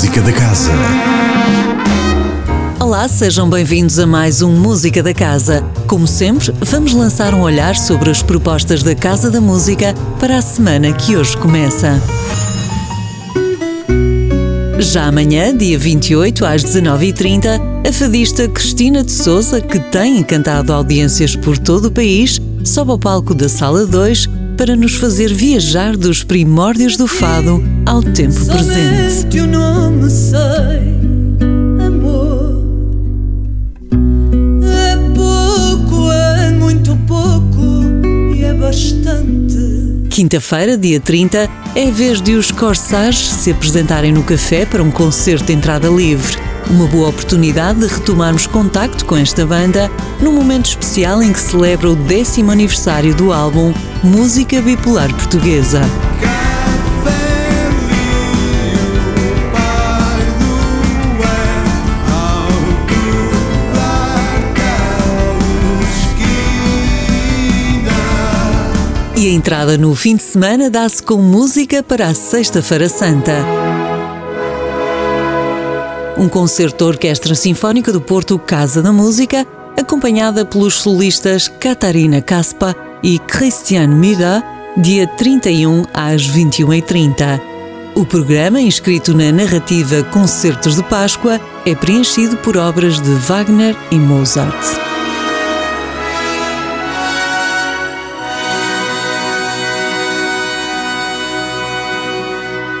Música da Casa. Olá, sejam bem-vindos a mais um Música da Casa. Como sempre, vamos lançar um olhar sobre as propostas da Casa da Música para a semana que hoje começa. Já amanhã, dia 28, às 19h30, a fadista Cristina de Souza, que tem encantado audiências por todo o país, sobe ao palco da Sala 2 para nos fazer viajar dos primórdios do fado ao tempo presente. Somente o nome sei, amor. É pouco, é muito pouco e é bastante. Quinta-feira, dia 30, é vez de os Corsage se apresentarem no café para um concerto de entrada livre. Uma boa oportunidade de retomarmos contacto com esta banda num momento especial em que celebra o décimo aniversário do álbum Música Bipolar Portuguesa. E a entrada no fim de semana dá-se com música para a Sexta-feira Santa. Um concerto Orquestra Sinfónica do Porto Casa da Música, acompanhada pelos solistas Catarina Caspa e Christian Müller, dia 31 às 21h30. O programa, inscrito na narrativa Concertos de Páscoa, é preenchido por obras de Wagner e Mozart.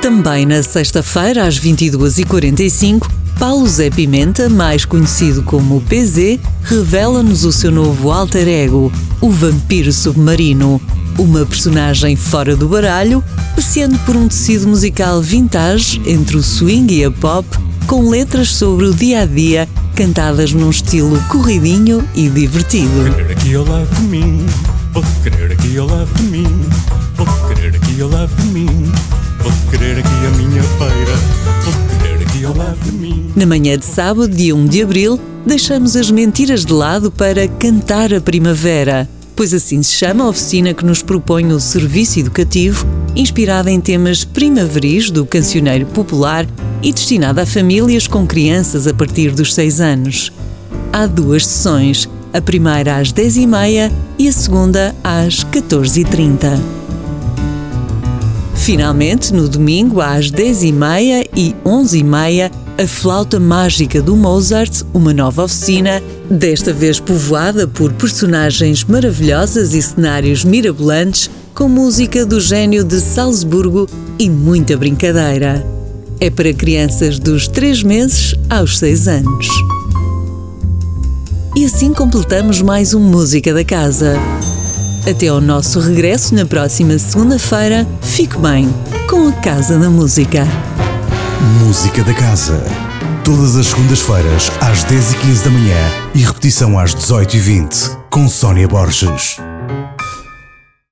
Também na sexta-feira, às 22h45, Paulo Zé Pimenta, mais conhecido como PZ, revela-nos o seu novo alter ego, o Vampiro Submarino, uma personagem fora do baralho, passeando por um tecido musical vintage entre o swing e a pop, com letras sobre o dia a dia, cantadas num estilo corridinho e divertido. querer aqui ao lado de mim, vou querer aqui ao lado de mim, vou querer aqui ao lado de mim, vou querer aqui minha Na manhã de sábado, dia 1 de abril, deixamos as mentiras de lado para cantar a primavera, pois assim se chama a oficina que nos propõe o serviço educativo, inspirada em temas primaveris do cancioneiro popular e destinada a famílias com crianças a partir dos 6 anos. Há duas sessões, a primeira às 10h30 e a segunda às 14h30. Finalmente, no domingo, às 10h30 e 11h30, a Flauta Mágica do Mozart, uma nova oficina, desta vez povoada por personagens maravilhosas e cenários mirabolantes, com música do gênio de Salzburgo e muita brincadeira. É para crianças dos 3 meses aos 6 anos. E assim completamos mais um Música da Casa. Até ao nosso regresso na próxima segunda-feira, fique bem com a Casa da Música. Música da Casa. Todas as segundas-feiras, às 10h15 da manhã e repetição às 18h20, com Sónia Borges.